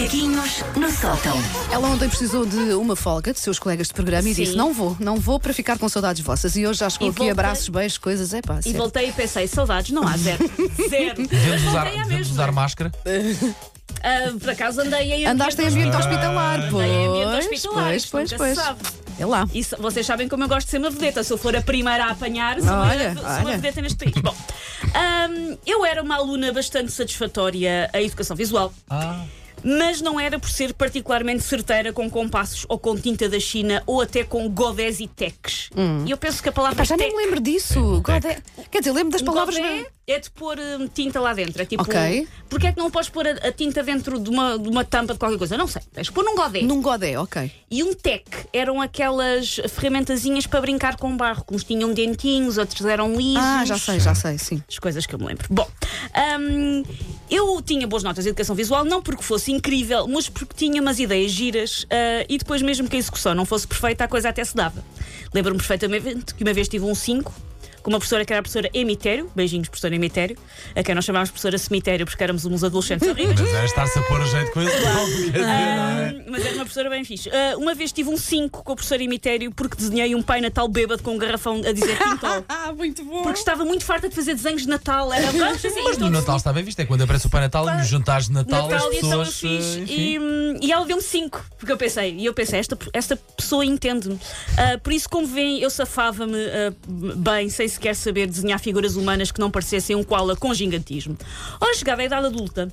Macaquinhos no sótão. Ela ontem precisou de uma folga de seus colegas de programa e Sim. disse: Não vou, não vou para ficar com saudades vossas. E hoje já chegou E aqui voltei- abraços, beijos, coisas. É pá, E sério. voltei e pensei, saudades, não há zero. Zero. Devemos usar, devemos usar máscara. Ah, por acaso andei em Andaste em ambiente hospitalar, pois. Andei em ambiente hospitalar, Pois, pois, nunca pois. se sabe. É lá. E se- vocês sabem como eu gosto de ser uma vedeta. Se eu for a primeira a apanhar, sou, Olha, uma, sou uma olha. vedeta neste país. Bom, ahm, eu era uma aluna bastante satisfatória a educação visual. Ah, Mas não era por ser particularmente certeira com compassos ou com tinta da China ou até com godés e tecs. E eu penso que a palavra Pá, já nem me lembro disso. Tec. Godé- Quer dizer, lembro das palavras. godé é de pôr hum, tinta lá dentro. É tipo. Ok. Porquê é que não podes pôr a, a tinta dentro de uma, de uma tampa de qualquer coisa? Não sei. Tens que pôr num godé. Num godé, ok. E um tec eram aquelas ferramentazinhas para brincar com barro. Uns tinham dentinhos, outros eram lisos. Ah, já sei, já sei, sim. As coisas que eu me lembro. Bom, hum, eu tinha boas notas de educação visual, não porque fosse incrível, mas porque tinha umas ideias giras ah, e depois, mesmo que a execução não fosse perfeita, a coisa até se dava. Lembro-me perfeitamente que uma vez tive um 5 com uma professora que era a professora Emitério, beijinhos, professora Emitério, a quem nós chamávamos professora Cemitério porque éramos uns adolescentes horríveis. mas é estar-se a pôr a jeito com isso. Não é? Ah, mas era uma professora bem fixe. Ah, uma vez tive um 5 com a professora Emitério porque desenhei um pai Natal bêbado com um garrafão a dizer Quintol. Ah, muito bom. Porque estava muito farta de fazer desenhos de Natal. Era vamos assim, Mas no Natal está bem visto, é quando aparece o Pai Natal e nos jantares de Natal, Natal as e então pessoas. eh, enfim. E, hum, e ela deu-me 5, porque eu pensei, e eu pensei, esta, esta pessoa entende-me. Ah, por isso, como veem, eu safava-me bem, sem sequer saber desenhar figuras humanas que não parecessem um koala com gigantismo. Ora, chegada à idade adulta.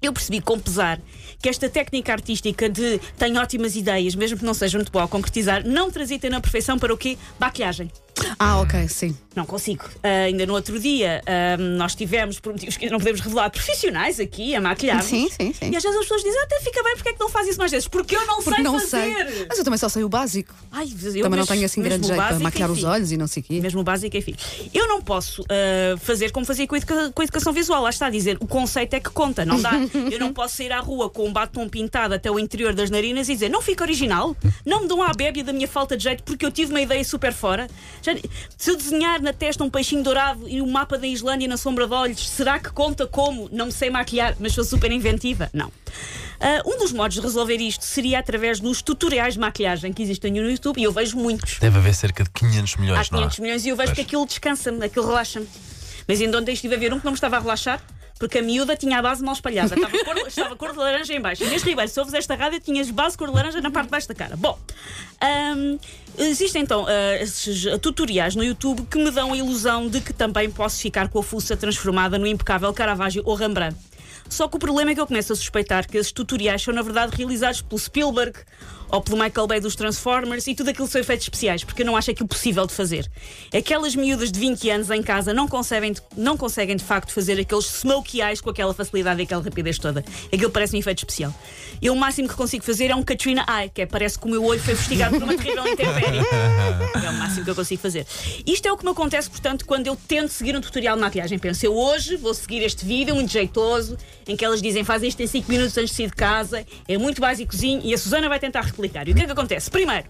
Eu percebi com pesar que esta técnica artística de tenho ótimas ideias, mesmo que não seja muito boa a concretizar, não transita na perfeição para o quê? Maquilhagem. Ah, ok, sim. Não consigo. Ah, ainda no outro dia ah, nós tivemos, por motivos que não podemos revelar, profissionais aqui a maquilhar. Sim, sim, sim. E às vezes as pessoas dizem, "Ah, até fica bem, porque é que não faz isso mais vezes? Porque eu não Porque sei não fazer. sei. Mas eu também só sei o básico. Ai, eu também não tenho assim grande jeito para maquilhar os enfim. olhos e não sei o quê. Mesmo o básico, enfim. Eu não posso ah, fazer como fazia com a, educa- com a educação visual. Lá está a dizer, o conceito é que conta, não dá. eu não posso sair à rua com um batom pintado até o interior das narinas e dizer, não fica original, não me dão a bébia da minha falta de jeito porque eu tive uma ideia super fora. Se eu desenhar na testa um peixinho dourado e o mapa da Islândia na sombra de olhos, será que conta como? Não me sei maquilhar, mas sou super inventiva? Não. Ah, um dos modos de resolver isto seria através dos tutoriais de maquilhagem que existem no YouTube e eu vejo muitos. Deve haver cerca de 500 Há milhões, não é? 500 milhões e eu vejo Pois. que aquilo descansa-me, aquilo relaxa-me. Mas ainda ontem estive a ver um que não me estava a relaxar. Porque a miúda tinha a base mal espalhada. Estava cor, estava cor de laranja em baixo. Inês Ribeiro, se ouves esta rádio, tinhas base cor de laranja na parte de baixo da cara. Bom, hum, existem então ah, esses tutoriais no YouTube que me dão a ilusão de que também posso ficar com a fuça transformada no impecável Caravaggio ou Rembrandt. Só que o problema é que eu começo a suspeitar que esses tutoriais são, na verdade, realizados pelo Spielberg ou pelo Michael Bay dos Transformers e tudo aquilo são efeitos especiais, porque eu não acho aquilo possível de fazer. Aquelas miúdas de 20 anos em casa não conseguem, não conseguem de facto fazer aqueles smokey eyes com aquela facilidade e aquela rapidez toda. Aquilo parece um efeito especial. Eu o máximo que consigo fazer é um Katrina Eye, que é parece que o meu olho foi investigado por uma terrível intempérie. É o máximo que eu consigo fazer. Isto é o que me acontece, portanto, quando eu tento seguir um tutorial de maquilhagem. Penso, eu hoje vou seguir este vídeo muito jeitoso, em que elas dizem faz isto em 5 minutos antes de sair de casa, é muito básicozinho e a Susana vai tentar replicar. E o que é que acontece? Primeiro,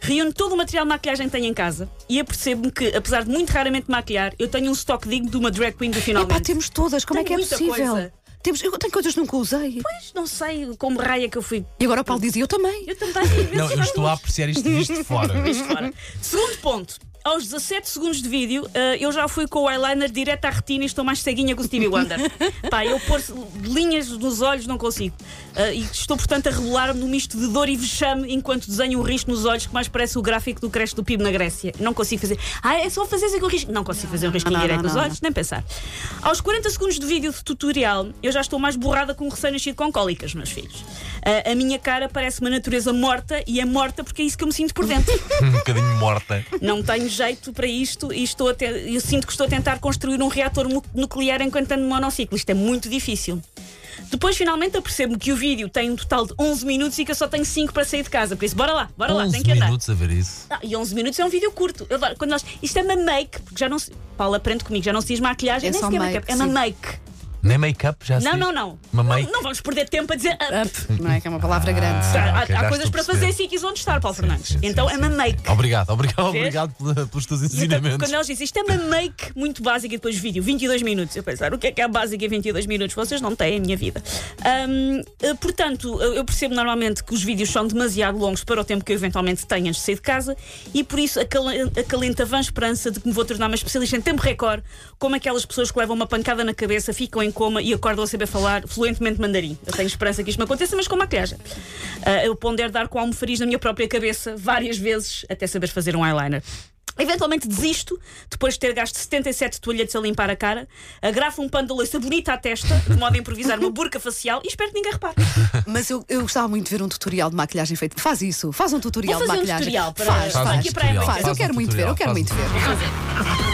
reúno todo o material de maquilhagem que tenho em casa e apercebo-me que, apesar de muito raramente maquilhar, eu tenho um estoque digno de uma drag queen do Epá, finalmente. temos todas, como é Tenho que é possível? coisa. Temos, eu tenho coisas que nunca usei. Pois, não sei como raia que eu fui. E agora o Paulo dizia, eu também. Eu também. Não, eu estou a apreciar isto visto de fora. Fora. Segundo ponto. Aos 17 segundos de vídeo, eh, eu já fui com o eyeliner direto à retina e estou mais ceguinha que o Stevie Wonder. Pá, eu pôr linhas nos olhos não consigo. Eh, e estou, portanto, a rebolar-me num misto de dor e vexame enquanto desenho um risco nos olhos que mais parece o gráfico do creche do PIB na Grécia. Não consigo fazer. Ah, é só fazer assim com o risco. Não consigo fazer um risquinho não, direto não, nos não, olhos, nem pensar. Aos 40 segundos de vídeo de tutorial, eu já estou mais borrada com um recém-nascido com cólicas, meus filhos. Eh, a minha cara parece uma natureza morta e é morta porque é isso que eu me sinto por dentro. Um bocadinho morta. Não tenho jeito para isto e estou a te- eu sinto que estou a tentar construir um reator nuclear enquanto ando no monociclo. Isto é muito difícil. Depois, finalmente, apercebo que o vídeo tem um total de 11 minutos e que eu só tenho 5 para sair de casa. Por isso, bora lá, bora lá, 11 tem que andar. minutos a ver isso. Ah, e 11 minutos é um vídeo curto. Eu. Quando nós, isto é uma make, porque já não se. Paulo aprende comigo, já não se diz maquilhagem, É nem sequer make, make-up, é uma make. Nem make-up já Não, sei. não, não. Uma não, não vamos perder tempo a dizer. ah, Up, não é? Que é uma palavra grande. há, ok, há já coisas estou para a perceber. fazer sítios onde estar, Paulo Fernandes. sim, então sim. é uma make. Obrigado, obrigado, Vês? obrigado pela- pelos teus E então, ensinamentos. quando eles dizem isto é uma make muito básica e depois vídeo, 22 minutos. Eu pensar, o que é que é básica em 22 minutos? Vocês não têm a minha vida. Ahm, eh, portanto, eu eu percebo normalmente que os vídeos são demasiado longos para o tempo que eu eventualmente tenho antes de sair de casa e por isso acalenta a vã esperança de que me vou tornar uma especialista em tempo recorde, como aquelas pessoas que levam uma pancada na cabeça, ficam em coma e acordam a saber falar fluentemente mandarim. Eu tenho esperança que isto me aconteça, mas com maquilhagem. Ah, eu pondero dar com almofariz na minha própria cabeça várias vezes até saber fazer um eyeliner. Eventualmente desisto, depois de ter gasto 77 toalhetes a limpar a cara, agrafo um pano de louça bonita à testa, de modo a improvisar uma burca facial e espero que ninguém repare. Mas eu, eu gostava muito de ver um tutorial de maquilhagem feito. Faz isso, faz um tutorial Vou de fazer um maquilhagem. tutorial para- faz, Faz um faz. Faz, eu um quero muito ver, eu quero muito faz ver.